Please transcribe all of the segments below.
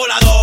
volador.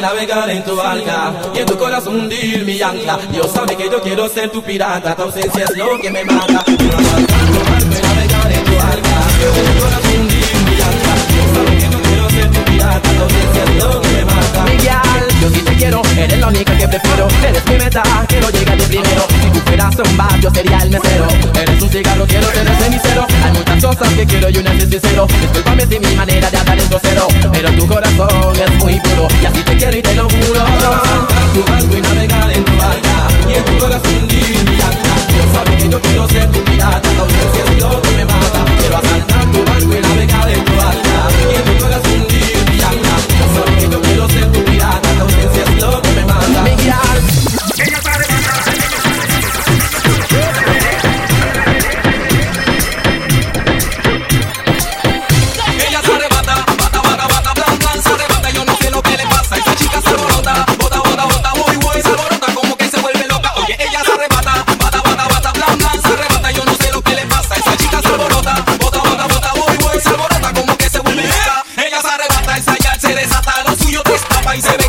navegar en tu alga y en tu corazón hundir mi ancla. Dios sabe que yo quiero ser tu pirata, tu ausencia es lo que me mata. Voy tu y en tu corazón hundir mi ancla. Dios sabe que yo quiero ser tu pirata, tu ausencia es lo que me mata. Miguel, yo sí te quiero, eres la única que prefiero, eres mi meta, quiero llegar de primero. Si tú fueras un yo sería el mesero. Eres un cigarro, quiero ser el cenicero. Hay muchas cosas que quiero y una es sincero. Discúlpame si mi manera mi puro. Y así te quiero y te lo juro. Dice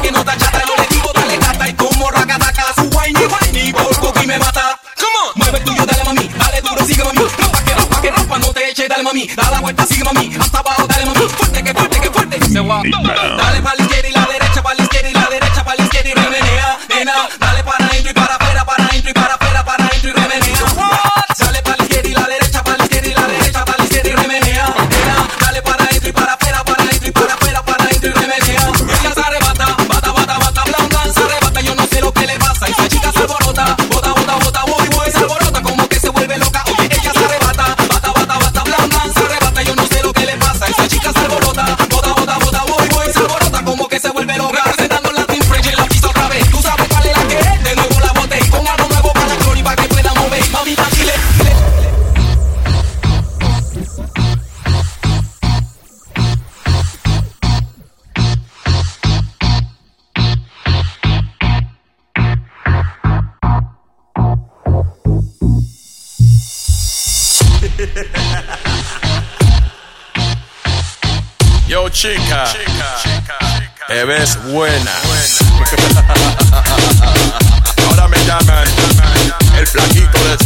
Yo, chica, te ves buena. Ahora me llaman el flaquito de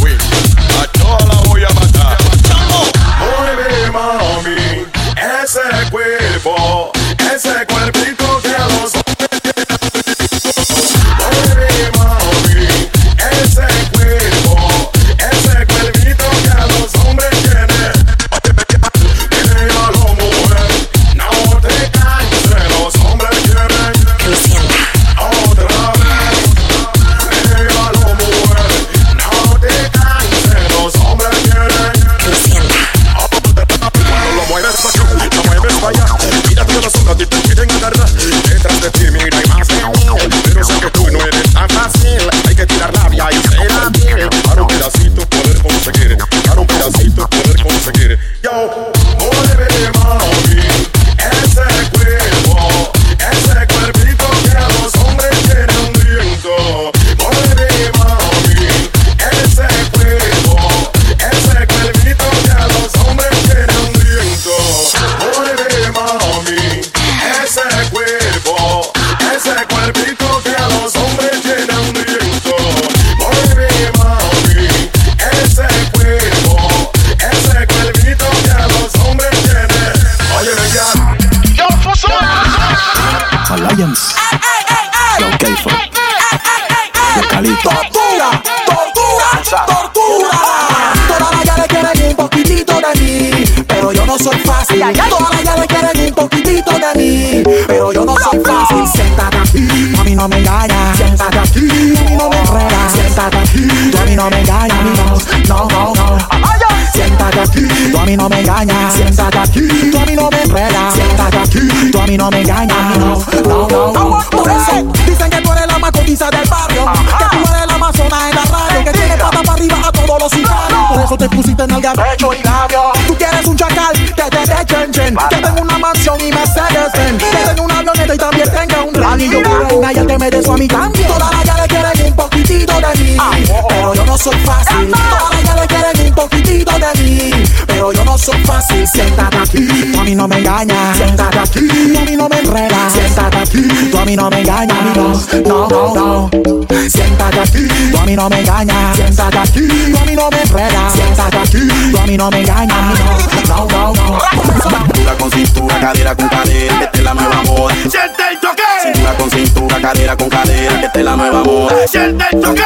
Tortura, tortura, tortura. Todas las llaves quieren un poquitito de mí, pero yo no soy fácil. Todas las llaves quieren un poquitito de mí, pero yo no soy fácil. Siéntate aquí, a mí no me engañas. Siéntate aquí, a mí no me enredas. Siéntate aquí, a mí no me engañas. No, no, no. Siéntate aquí, mí no me engañas. Siéntate aquí, tú a mí no me enredas. Siéntate aquí, tú a mí no me engañas. No, no, no. no. Por eso dicen que tú eres la más cotiza del barrio, que tú eres la más zona en la radio, que tiene pata para arriba a todos los sicarios. Por eso te pusiste en el pecho y labio. Tú quieres un chacal que te dé chen chen, que tenga una mansión y Mercedes Benz, que tenga una avioneta y también tenga un rally. Yo quiero reina y el que me dé su a mí también. Todas las llaves quieren un poquitito de mí, pero yo no soy fácil. No soy fácil. Siéntate aquí, tú a mí no me engañas. Siéntate aquí, tú a mí no me enredas. Siéntate aquí, tú a mí no me engañas. No, no, no, no. Siéntate aquí, tú a mí no me engañas. Siéntate aquí, tú a mí no me enredas. Siéntate aquí, tú a mí no me engañas. No, no, no. Cintura con cintura, cadera con cadera, esta es la nueva moda. Siente el toque Cintura con cintura, cadera con cadera, que esta es la nueva moda. Siente el toque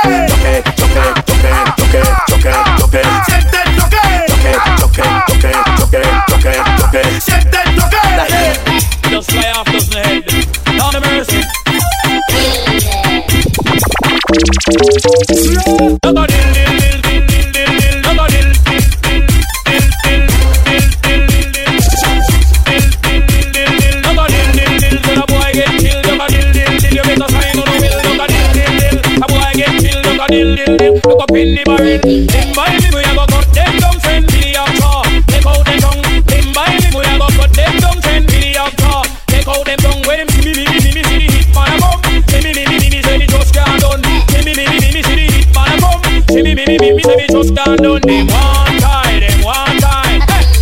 done. Them one time, them one.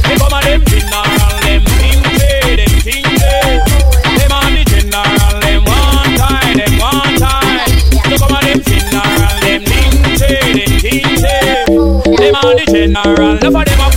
Hey, come them general, them thing them. Them the general, them them. They come them general, them them. Them the general, them a